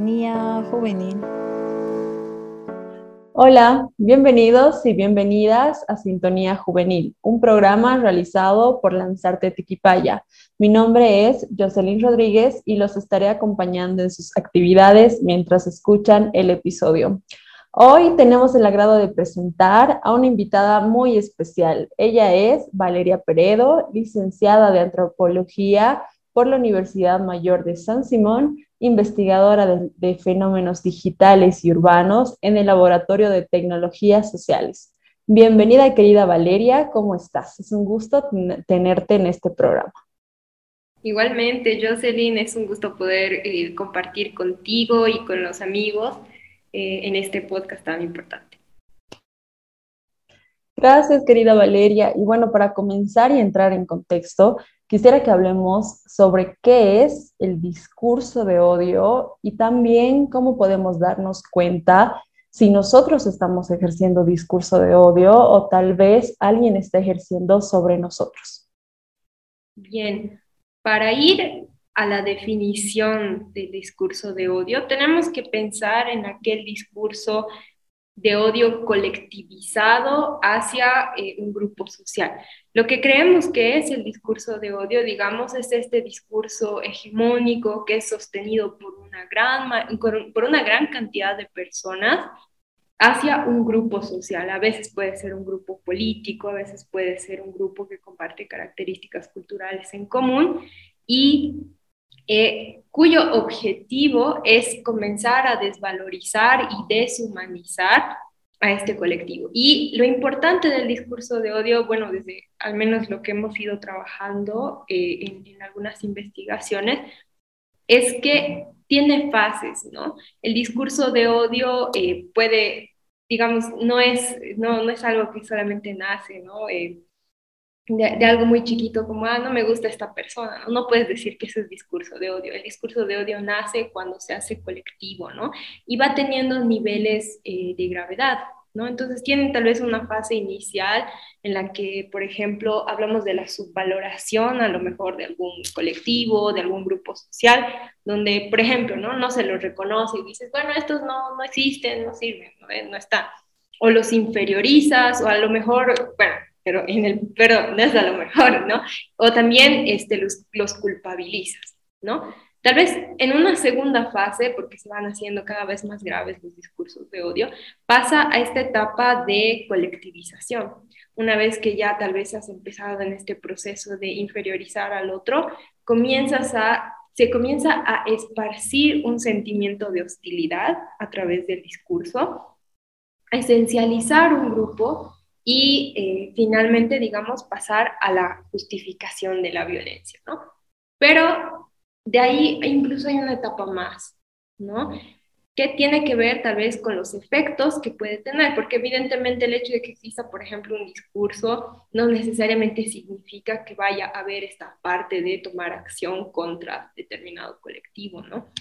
Sintonía Juvenil. Hola, bienvenidos y bienvenidas a Sintonía Juvenil, un programa realizado por Lanzarte Tiquipaya. Mi nombre es Jocelyn Rodríguez y los estaré acompañando en sus actividades mientras escuchan el episodio. Hoy tenemos el agrado de presentar a una invitada muy especial. Ella es Valeria Peredo, licenciada de Antropología por la Universidad Mayor de San Simón, investigadora de, fenómenos digitales y urbanos en el Laboratorio de Tecnologías Sociales. Bienvenida, querida Valeria, ¿cómo estás? Es un gusto tenerte en este programa. Igualmente, Jocelyn, es un gusto poder eh, compartir contigo y con los amigos eh, en este podcast tan importante. Gracias, querida Valeria. Y bueno, para comenzar y entrar en contexto, quisiera que hablemos sobre qué es el discurso de odio y también cómo podemos darnos cuenta si nosotros estamos ejerciendo discurso de odio o tal vez alguien está ejerciendo sobre nosotros. Bien, para ir a la definición del discurso de odio, tenemos que pensar en aquel discurso de odio colectivizado hacia eh, un grupo social. Lo que creemos que es el discurso de odio, digamos, es este discurso hegemónico que es sostenido por una gran, por una gran cantidad de personas hacia un grupo social. A veces puede ser un grupo político, a veces puede ser un grupo que comparte características culturales en común y eh, cuyo objetivo es comenzar a desvalorizar y deshumanizar a este colectivo. Y lo importante del discurso de odio, bueno, desde al menos lo que hemos ido trabajando eh, en, algunas investigaciones, es que tiene fases, ¿no? El discurso de odio eh, puede, digamos, no es, no, no es algo que solamente nace, ¿no? De, algo muy chiquito como, ah, no me gusta esta persona, ¿no? No puedes decir que ese es discurso de odio. El discurso de odio nace cuando se hace colectivo, ¿no? Y va teniendo niveles eh, de gravedad, ¿no? Entonces tienen tal vez una fase inicial en la que, por ejemplo, hablamos de la subvaloración a lo mejor de algún colectivo, de algún grupo social, donde, por ejemplo, ¿no? No se los reconoce y dices, bueno, estos no, no existen, no sirven, no, no están. O los inferiorizas, o a lo mejor, bueno, pero, en el, pero no es a lo mejor, ¿no? O también este, los, los culpabilizas, ¿no? Tal vez en una segunda fase, porque se van haciendo cada vez más graves los discursos de odio, pasa a esta etapa de colectivización. Una vez que ya tal vez has empezado en este proceso de inferiorizar al otro, comienzas a, se comienza a esparcir un sentimiento de hostilidad a través del discurso, a esencializar un grupo y eh, finalmente, digamos, pasar a la justificación de la violencia, ¿no? Pero de ahí incluso hay una etapa más, ¿no? Que tiene que ver tal vez con los efectos que puede tener, porque evidentemente el hecho de que exista, por ejemplo, un discurso no necesariamente significa que vaya a haber esta parte de tomar acción contra determinado colectivo, ¿no?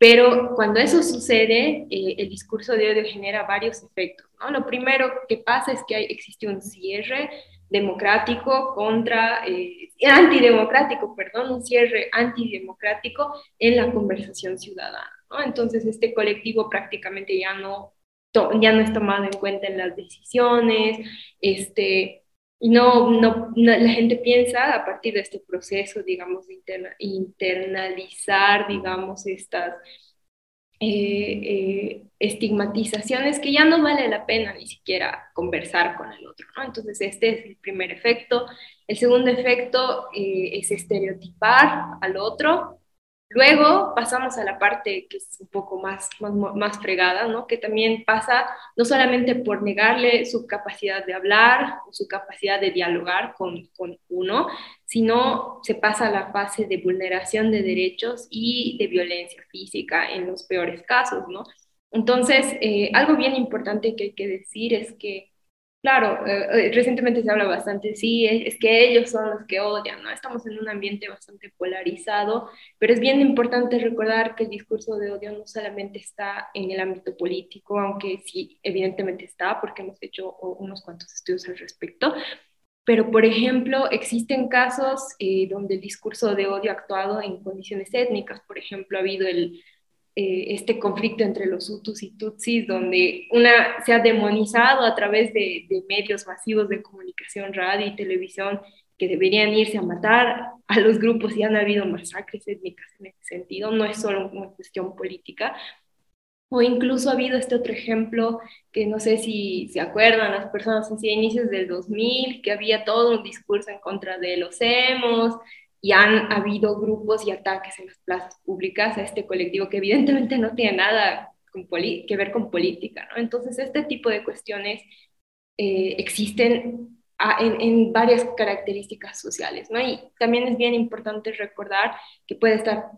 Pero cuando eso sucede, eh, el discurso de odio genera varios efectos. Lo primero que pasa es que existe un cierre democrático contra, eh, antidemocrático, perdón, un cierre antidemocrático en la conversación ciudadana. Entonces, este colectivo prácticamente ya no, ya no es tomado en cuenta en las decisiones, este, y no, no, la gente piensa a partir de este proceso, digamos, de internalizar, digamos, estas eh, eh, estigmatizaciones que ya no vale la pena ni siquiera conversar con el otro, ¿no? Entonces, este es el primer efecto. El segundo efecto eh, es estereotipar al otro, Luego pasamos a la parte que es un poco más, más, más, fregada, ¿no? que también pasa no solamente por negarle su capacidad de hablar su capacidad de dialogar con, con uno, sino se pasa a la fase de vulneración de derechos y de violencia física en los peores casos. ¿no? Entonces, eh, algo bien importante que hay que decir es que Claro, eh, eh, recientemente se habla bastante, sí, es, que ellos son los que odian, ¿no? Estamos en un ambiente bastante polarizado, pero es bien importante recordar que el discurso de odio no solamente está en el ámbito político, aunque sí, evidentemente está, porque hemos hecho unos cuantos estudios al respecto, pero por ejemplo, existen casos eh, donde el discurso de odio ha actuado en condiciones étnicas, por ejemplo, ha habido el eh, este conflicto entre los Hutus y Tutsis, donde una se ha demonizado a través de, medios masivos de comunicación, radio y televisión, que deberían irse a matar a los grupos y han habido masacres étnicas en ese sentido, no es solo una cuestión política. O incluso ha habido este otro ejemplo que no sé si se acuerdan las personas en inicios del 2000, que había todo un discurso en contra de los emos, y han habido grupos y ataques en las plazas públicas a este colectivo que evidentemente no tiene nada que ver con política, ¿no? Entonces, este tipo de cuestiones eh, existen en, en, varias características sociales, ¿no? Y también es bien importante recordar que puede estar,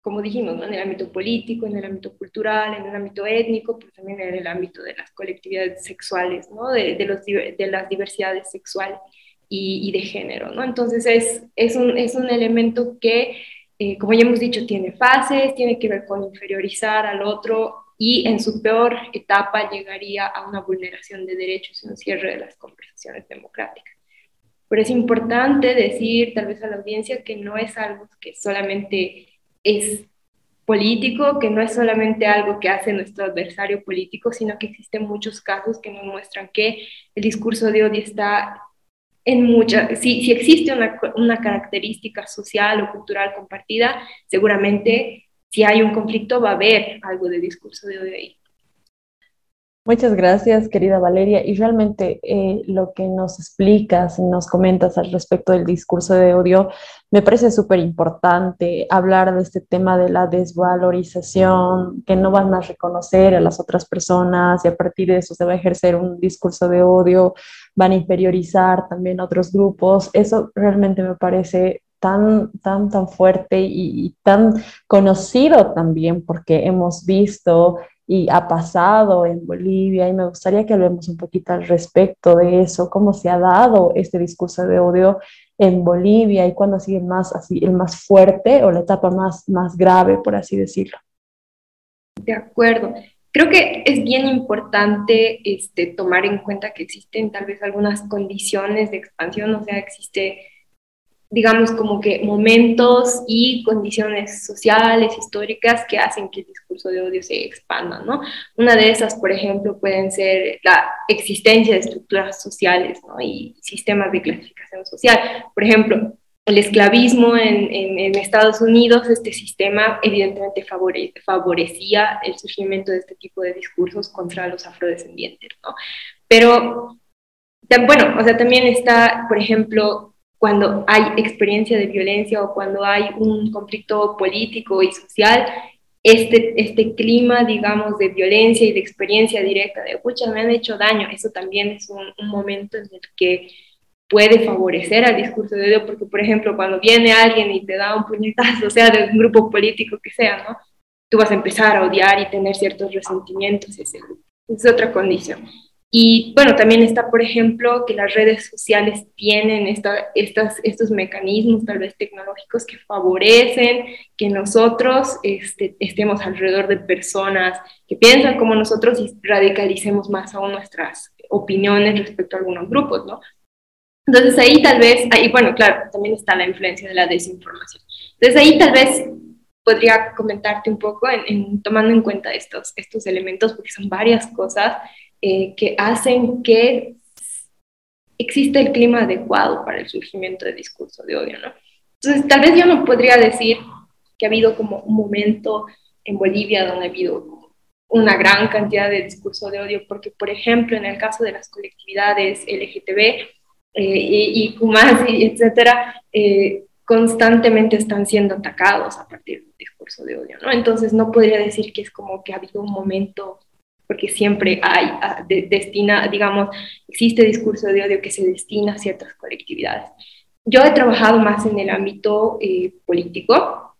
como dijimos, ¿no? en el ámbito político, en el ámbito cultural, en el ámbito étnico, pero también en el ámbito de las colectividades sexuales, ¿no? De, de, los, de las diversidades sexuales y, de género, ¿no? Entonces es, es, un, es un elemento que, eh, como ya hemos dicho, tiene fases, tiene que ver con inferiorizar al otro y en su peor etapa llegaría a una vulneración de derechos y un cierre de las conversaciones democráticas. Pero es importante decir tal vez a la audiencia que no es algo que solamente es político, que no es solamente algo que hace nuestro adversario político, sino que existen muchos casos que nos muestran que el discurso de odio está en muchas, si, si existe una, una, característica social o cultural compartida, seguramente si hay un conflicto va a haber algo de discurso de odio ahí. Muchas gracias, querida Valeria. Y realmente eh, lo que nos explicas y nos comentas al respecto del discurso de odio me parece súper importante hablar de este tema de la desvalorización, que no van a reconocer a las otras personas y a partir de eso se va a ejercer un discurso de odio, van a inferiorizar también a otros grupos. Eso realmente me parece tan, tan, tan fuerte y, y tan conocido también porque hemos visto y ha pasado en Bolivia y me gustaría que hablemos un poquito al respecto de eso, cómo se ha dado este discurso de odio en Bolivia y cuándo ha sido más, así, el más fuerte o la etapa más, más grave, por así decirlo. De acuerdo. Creo que es bien importante este, tomar en cuenta que existen tal vez algunas condiciones de expansión, o sea, existe digamos, como que momentos y condiciones sociales, históricas que hacen que el discurso de odio se expanda, ¿no? Una de esas, por ejemplo, pueden ser la existencia de estructuras sociales ¿no? y sistemas de clasificación social. Por ejemplo, el esclavismo en, en, Estados Unidos, este sistema evidentemente favorecía el surgimiento de este tipo de discursos contra los afrodescendientes, ¿no? Pero, bueno, o sea, también está, por ejemplo, cuando hay experiencia de violencia o cuando hay un conflicto político y social, este, este clima, digamos, de violencia y de experiencia directa, de, pucha, me han hecho daño, eso también es un, momento en el que puede favorecer al discurso de odio, porque, por ejemplo, cuando viene alguien y te da un puñetazo, sea, de un grupo político que sea, ¿no? Tú vas a empezar a odiar y tener ciertos resentimientos ese. Es otra condición. Y bueno, también está, por ejemplo, que las redes sociales tienen esta, estas, estos mecanismos tal vez tecnológicos que favorecen que nosotros este, estemos alrededor de personas que piensan como nosotros y radicalicemos más aún nuestras opiniones respecto a algunos grupos, ¿no? Entonces ahí tal vez, ahí bueno, claro, también está la influencia de la desinformación. Entonces ahí tal vez podría comentarte un poco en, tomando en cuenta estos, estos elementos, porque son varias cosas eh, que hacen que exista el clima adecuado para el surgimiento de discurso de odio, ¿no? Entonces, tal vez yo no podría decir que ha habido como un momento en Bolivia donde ha habido una gran cantidad de discurso de odio, porque, por ejemplo, en el caso de las colectividades LGTB eh, y, y etcétera, eh, constantemente están siendo atacados a partir del discurso de odio, ¿no? Entonces, no podría decir que es como que ha habido un momento porque siempre hay, ah, destina, digamos, existe discurso de odio que se destina a ciertas colectividades. Yo he trabajado más en el ámbito eh, político.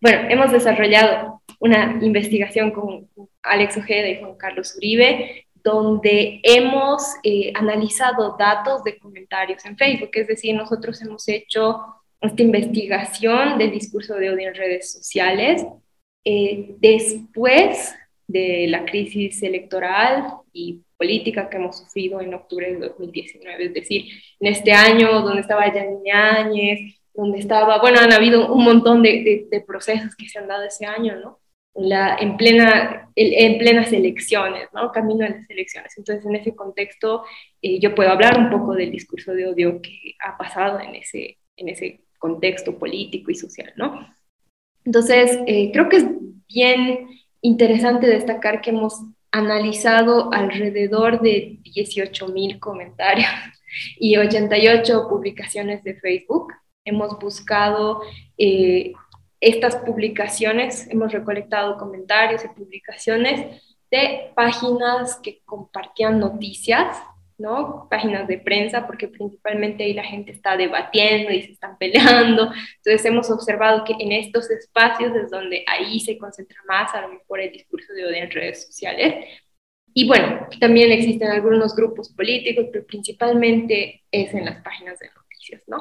Bueno, hemos desarrollado una investigación con Alex Ojeda y Juan Carlos Uribe, donde hemos eh, analizado datos de comentarios en Facebook, es decir, nosotros hemos hecho esta investigación del discurso de odio en redes sociales. Eh, después de la crisis electoral y política que hemos sufrido en octubre de 2019, es decir, en este año donde estaba Yanine donde estaba, bueno, han habido un montón de, procesos que se han dado ese año, ¿no? en, plena, en plenas elecciones, ¿no? Camino a las elecciones. Entonces, en ese contexto, eh, yo puedo hablar un poco del discurso de odio que ha pasado en ese, en ese contexto político y social, ¿no? Entonces, eh, creo que es bien interesante destacar que hemos analizado alrededor de 18 mil comentarios y 88 publicaciones de Facebook. Hemos buscado eh, estas publicaciones, hemos recolectado comentarios y publicaciones de páginas que compartían noticias, ¿no? Páginas de prensa, porque principalmente ahí la gente está debatiendo y se están peleando. Entonces hemos observado que en estos espacios es donde ahí se concentra más a lo mejor el discurso de odio en redes sociales. Y bueno, también existen algunos grupos políticos, pero principalmente es en las páginas de noticias, ¿no?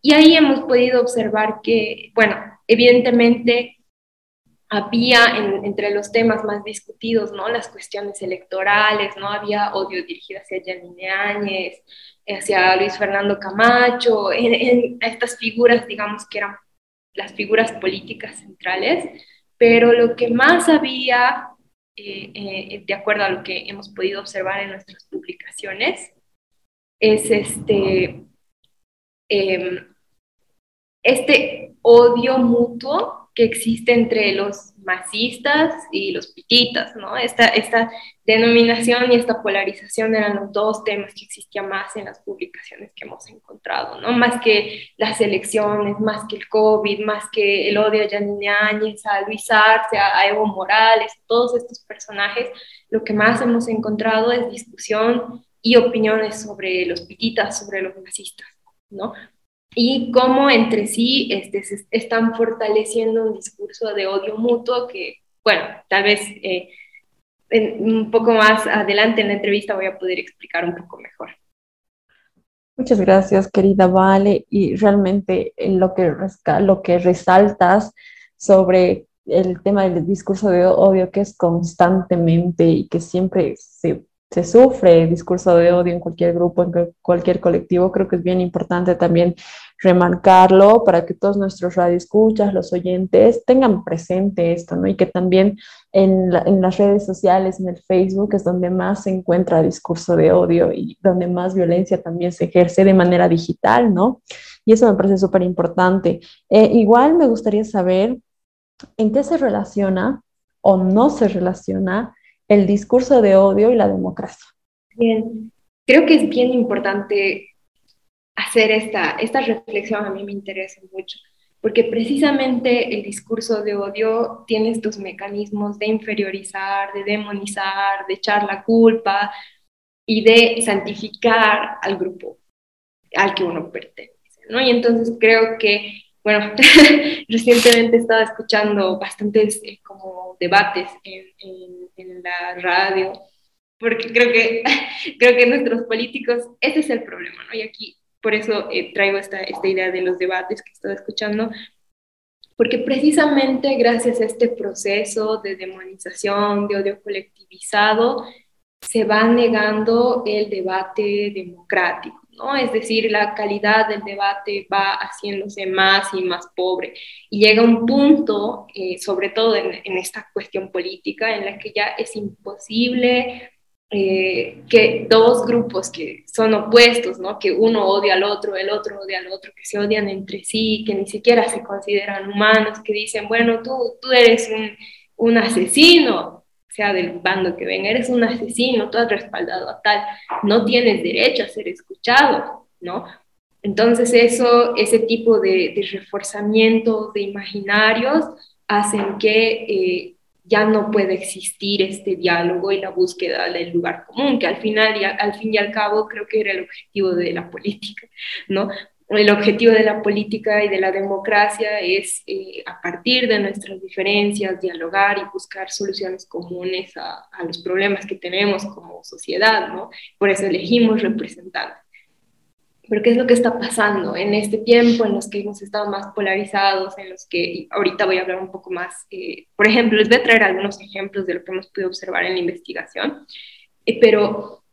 Y ahí hemos podido observar que, bueno, evidentemente había entre los temas más discutidos, ¿no? Las cuestiones electorales, ¿no? Había odio dirigido hacia Janine Áñez, hacia Luis Fernando Camacho, en, estas figuras, digamos, que eran las figuras políticas centrales, pero lo que más había, eh, eh, de acuerdo a lo que hemos podido observar en nuestras publicaciones, es este, em, este odio mutuo que existe entre los masistas y los pititas, ¿no? Esta, denominación y esta polarización eran los dos temas que existían más en las publicaciones que hemos encontrado, ¿no? Más que las elecciones, más que el COVID, más que el odio a Janine Áñez, a Luis Arce, a Evo Morales, todos estos personajes, lo que más hemos encontrado es discusión y opiniones sobre los pititas, sobre los masistas, ¿no? Y cómo entre sí este, se están fortaleciendo un discurso de odio mutuo que, bueno, tal vez eh, un poco más adelante en la entrevista voy a poder explicar un poco mejor. Muchas gracias, querida Vale. Y realmente lo que, lo que resaltas sobre el tema del discurso de odio que es constantemente y que siempre se se sufre discurso de odio en cualquier grupo, en cualquier colectivo, creo que es bien importante también remarcarlo para que todos nuestros radioescuchas, los oyentes, tengan presente esto, ¿no? Y que también en, en, las redes sociales, en el Facebook, es donde más se encuentra discurso de odio y donde más violencia también se ejerce de manera digital, ¿no? Y eso me parece súper importante. Eh, igual me gustaría saber en qué se relaciona o no se relaciona el discurso de odio y la democracia. Bien, creo que es bien importante hacer esta, esta reflexión, a mí me interesa mucho, porque precisamente el discurso de odio tiene estos mecanismos de inferiorizar, de demonizar, de echar la culpa y de santificar al grupo al que uno pertenece. ¿no? Y entonces creo que bueno, recientemente estaba escuchando bastantes eh, como debates en, la radio, porque creo que, creo que nuestros políticos, ese es el problema, ¿no? Y aquí, por eso eh, traigo esta, esta idea de los debates que estaba escuchando, porque precisamente gracias a este proceso de demonización, de odio colectivizado, se va negando el debate democrático. Es decir, la calidad del debate va haciéndose más y más pobre. Y llega un punto, eh, sobre todo en, esta cuestión política, en la que ya es imposible eh, que dos grupos que son opuestos, ¿no? que uno odia al otro, el otro odia al otro, que se odian entre sí, que ni siquiera se consideran humanos, que dicen, bueno, tú, tú eres un asesino, sea del bando que venga, eres un asesino, tú has respaldado a tal, no tienes derecho a ser escuchado, ¿no? Entonces eso, ese tipo de, de reforzamiento de imaginarios hacen que eh, ya no pueda existir este diálogo y la búsqueda del lugar común, que al final y al fin y al cabo creo que era el objetivo de la política, ¿no? El objetivo de la política y de la democracia es, eh, a partir de nuestras diferencias, dialogar y buscar soluciones comunes a, los problemas que tenemos como sociedad, ¿no? Por eso elegimos representantes. Pero ¿qué es lo que está pasando en este tiempo en los que hemos estado más polarizados, en los que ahorita voy a hablar un poco más, eh, por ejemplo, les voy a traer algunos ejemplos de lo que hemos podido observar en la investigación, eh, pero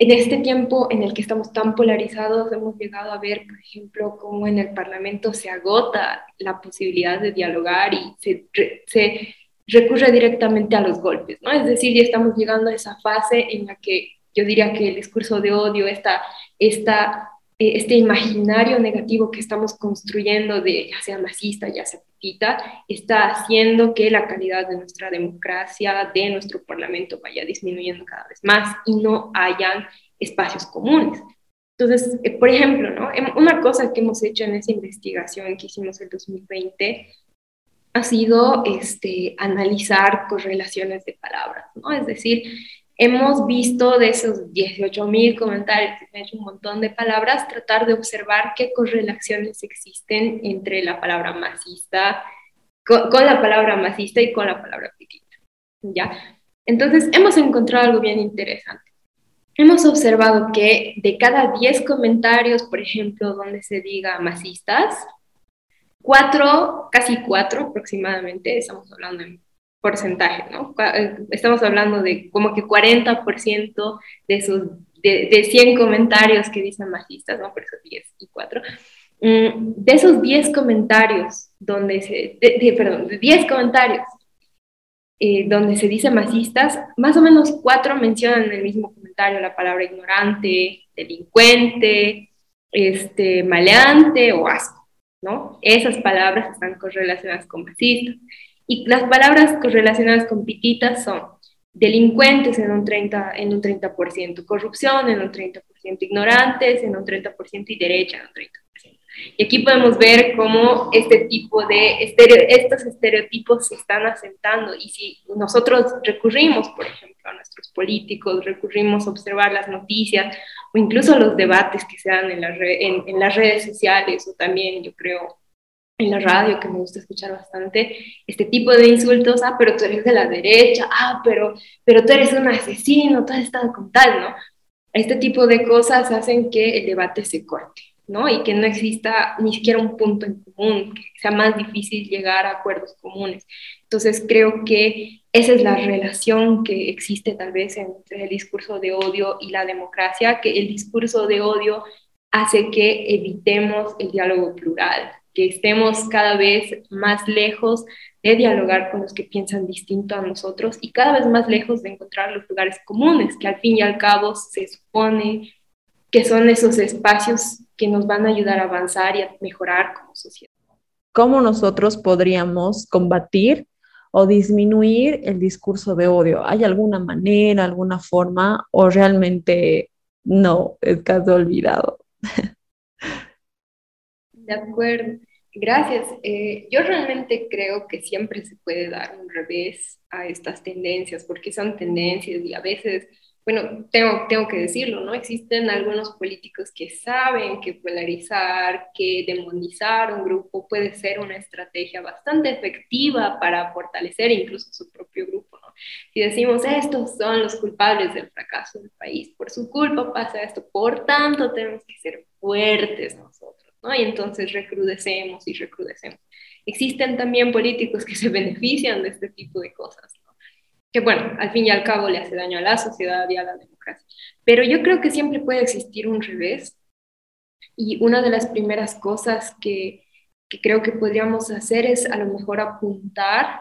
en este tiempo en el que estamos tan polarizados, hemos llegado a ver, por ejemplo, cómo en el Parlamento se agota la posibilidad de dialogar y se, se recurre directamente a los golpes, ¿no? Es decir, ya estamos llegando a esa fase en la que yo diría que el discurso de odio, esta, esta, eh, este imaginario negativo que estamos construyendo de ya sea masista, ya sea está haciendo que la calidad de nuestra democracia, de nuestro parlamento vaya disminuyendo cada vez más y no hayan espacios comunes. Entonces, eh, por ejemplo, ¿no? Em, una cosa que hemos hecho en esa investigación que hicimos en 2020 ha sido este, analizar correlaciones de palabras, ¿no? Es decir, hemos visto de esos 18.000 comentarios, que han hecho un montón de palabras, tratar de observar qué correlaciones existen entre la palabra masista, con, la palabra masista y con la palabra pequeña, ¿ya? Entonces, hemos encontrado algo bien interesante. Hemos observado que de cada 10 comentarios, por ejemplo, donde se diga masistas, cuatro, casi cuatro aproximadamente, estamos hablando en porcentaje, ¿no? Eh, estamos hablando de como que 40% de esos, de, de, 100 comentarios que dicen masistas, ¿no? Por eso 10 y 4. Mm, de esos 10 comentarios, donde se, de, perdón, de 10 comentarios eh, donde se dice masistas, más o menos 4 mencionan en el mismo comentario la palabra ignorante, delincuente, este, maleante o asco. ¿no? Esas palabras están correlacionadas con masistas. Y las palabras correlacionadas con pititas son delincuentes en un 30%, en un 30% corrupción en un 30%, ignorantes en un 30% y derecha en un 30%. Y aquí podemos ver cómo este tipo de estos estereotipos se están asentando y si nosotros recurrimos, por ejemplo, a nuestros políticos, recurrimos a observar las noticias o incluso los debates que se dan en, en, las redes sociales o también, yo creo, en la radio, que me gusta escuchar bastante, este tipo de insultos, ah, pero tú eres de la derecha, ah, pero, pero tú eres un asesino, tú has estado con tal, ¿no? Este tipo de cosas hacen que el debate se corte. ¿no? Y que no exista ni siquiera un punto en común, que sea más difícil llegar a acuerdos comunes. Entonces creo que esa es la relación que existe tal vez entre el discurso de odio y la democracia, que el discurso de odio hace que evitemos el diálogo plural, que estemos cada vez más lejos de dialogar con los que piensan distinto a nosotros y cada vez más lejos de encontrar los lugares comunes, que al fin y al cabo se supone que son esos espacios que nos van a ayudar a avanzar y a mejorar como sociedad. ¿Cómo nosotros podríamos combatir o disminuir el discurso de odio? ¿Hay alguna manera, alguna forma o realmente no, es casi olvidado? De acuerdo, gracias. Eh, yo realmente creo que siempre se puede dar un revés a estas tendencias, porque son tendencias y a veces bueno, tengo, tengo que decirlo, ¿no? Existen algunos políticos que saben que polarizar, que demonizar un grupo puede ser una estrategia bastante efectiva para fortalecer incluso su propio grupo, ¿no? Si decimos, estos son los culpables del fracaso del país, por su culpa pasa esto, por tanto tenemos que ser fuertes nosotros, Y entonces recrudecemos y recrudecemos. Existen también políticos que se benefician de este tipo de cosas, que bueno, al fin y al cabo le hace daño a la sociedad y a la democracia. Pero yo creo que siempre puede existir un revés y una de las primeras cosas que, que creo que podríamos hacer es a lo mejor apuntar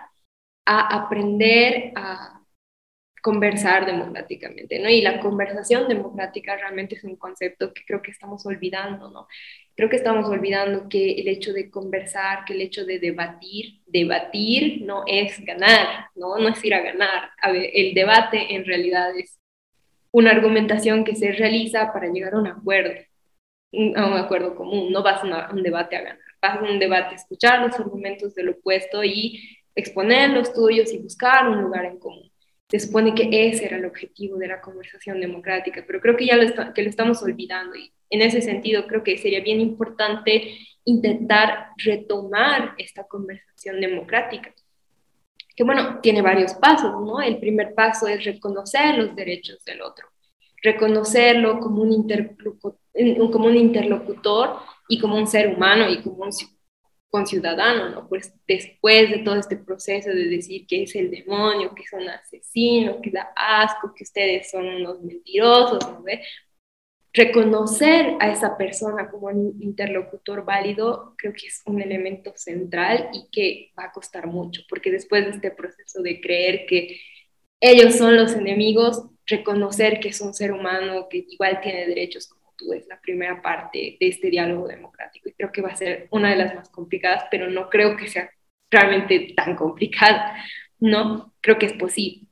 a aprender a conversar democráticamente, ¿no? Y la conversación democrática realmente es un concepto que creo que estamos olvidando, ¿no? Creo que estamos olvidando que el hecho de conversar, que el hecho de debatir, debatir no es ganar, ¿no? No es ir a ganar. A ver, el debate en realidad es una argumentación que se realiza para llegar a un acuerdo, a un acuerdo común. No vas a un debate a ganar, vas a un debate a escuchar los argumentos del opuesto y exponer los tuyos y buscar un lugar en común se supone que ese era el objetivo de la conversación democrática, pero creo que ya lo, que lo estamos olvidando y en ese sentido creo que sería bien importante intentar retomar esta conversación democrática, que bueno, tiene varios pasos, ¿no? El primer paso es reconocer los derechos del otro, reconocerlo como un, como un interlocutor y como un ser humano y como un con ciudadano, ¿no? Pues después de todo este proceso de decir que es el demonio, que es un asesino, que da asco, que ustedes son unos mentirosos, ¿no? reconocer a esa persona como un interlocutor válido creo que es un elemento central y que va a costar mucho, porque después de este proceso de creer que ellos son los enemigos, reconocer que es un ser humano que igual tiene derechos es la primera parte de este diálogo democrático y creo que va a ser una de las más complicadas, pero no creo que sea realmente tan complicada, ¿no? Creo que es posible.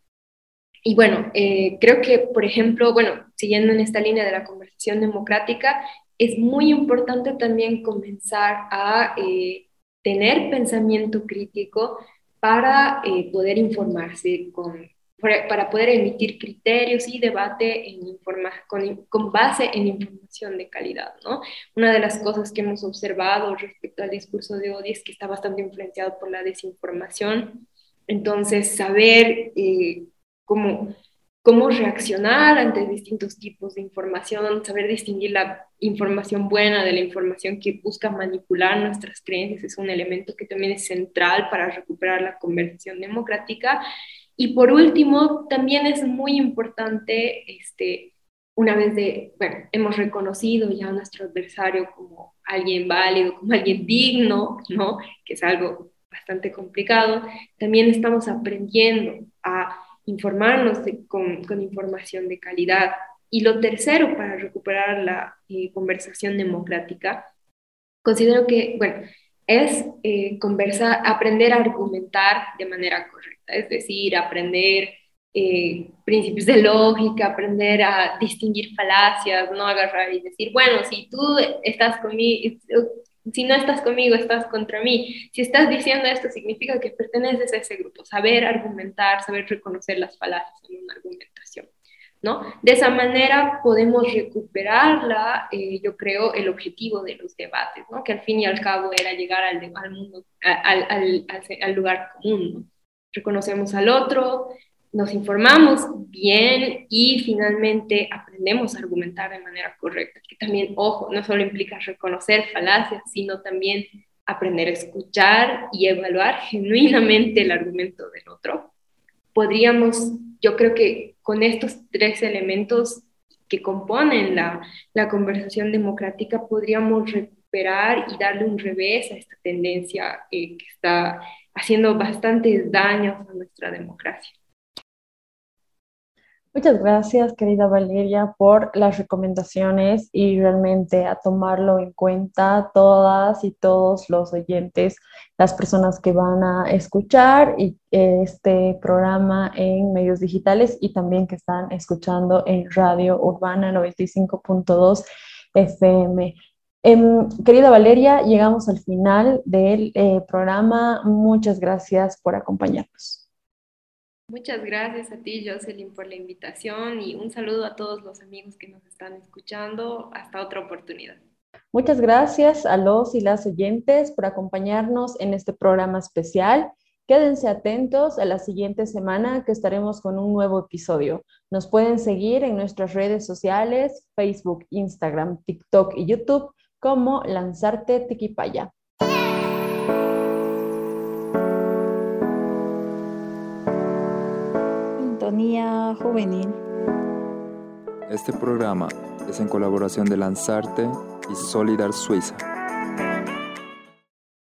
Y bueno, eh, creo que, por ejemplo, bueno, siguiendo en esta línea de la conversación democrática, es muy importante también comenzar a eh, tener pensamiento crítico para eh, poder informarse, con, para poder emitir criterios y debate en informa con, con, base en información de calidad. ¿no? Una de las cosas que hemos observado respecto al discurso de odio es que está bastante influenciado por la desinformación. Entonces, saber cómo, cómo reaccionar ante distintos tipos de información, saber distinguir la información buena de la información que busca manipular nuestras creencias es un elemento que también es central para recuperar la conversación democrática. Y por último, también es muy importante, este, una vez de, bueno, hemos reconocido ya a nuestro adversario como alguien válido, como alguien digno, ¿no? Que es algo bastante complicado, también estamos aprendiendo a informarnos con, información de calidad. Y lo tercero, para recuperar la eh, conversación democrática, considero que, bueno, es eh, conversar, aprender a argumentar de manera correcta, es decir, aprender eh, principios de lógica, aprender a distinguir falacias, no agarrar y decir, bueno, si tú estás conmigo, si no estás conmigo, estás contra mí. Si estás diciendo esto, significa que perteneces a ese grupo. Saber argumentar, saber reconocer las falacias en una argumentación. ¿No? De esa manera podemos recuperar, eh, yo creo, el objetivo de los debates, ¿no? que al fin y al cabo era llegar al, mundo, al, al, al, lugar común. ¿no? Reconocemos al otro, nos informamos bien y finalmente aprendemos a argumentar de manera correcta, que también, ojo, no solo implica reconocer falacias, sino también aprender a escuchar y evaluar genuinamente el argumento del otro. Podríamos, yo creo que con estos tres elementos que componen la, la conversación democrática, podríamos recuperar y darle un revés a esta tendencia eh, que está haciendo bastantes daños a nuestra democracia. Muchas gracias, querida Valeria, por las recomendaciones y realmente a tomarlo en cuenta todas y todos los oyentes, las personas que van a escuchar este programa en medios digitales y también que están escuchando en Radio Urbana 95.2 FM. Em, querida Valeria, llegamos al final del eh, programa. Muchas gracias por acompañarnos. Muchas gracias a ti, Jocelyn, por la invitación y un saludo a todos los amigos que nos están escuchando. Hasta otra oportunidad. Muchas gracias a los y las oyentes por acompañarnos en este programa especial. Quédense atentos a la siguiente semana que estaremos con un nuevo episodio. Nos pueden seguir en nuestras redes sociales, Facebook, Instagram, TikTok y YouTube como Lanzarte Tiquipaya. Juvenil. Este programa es en colaboración de Lanzarte y Solidar Suiza.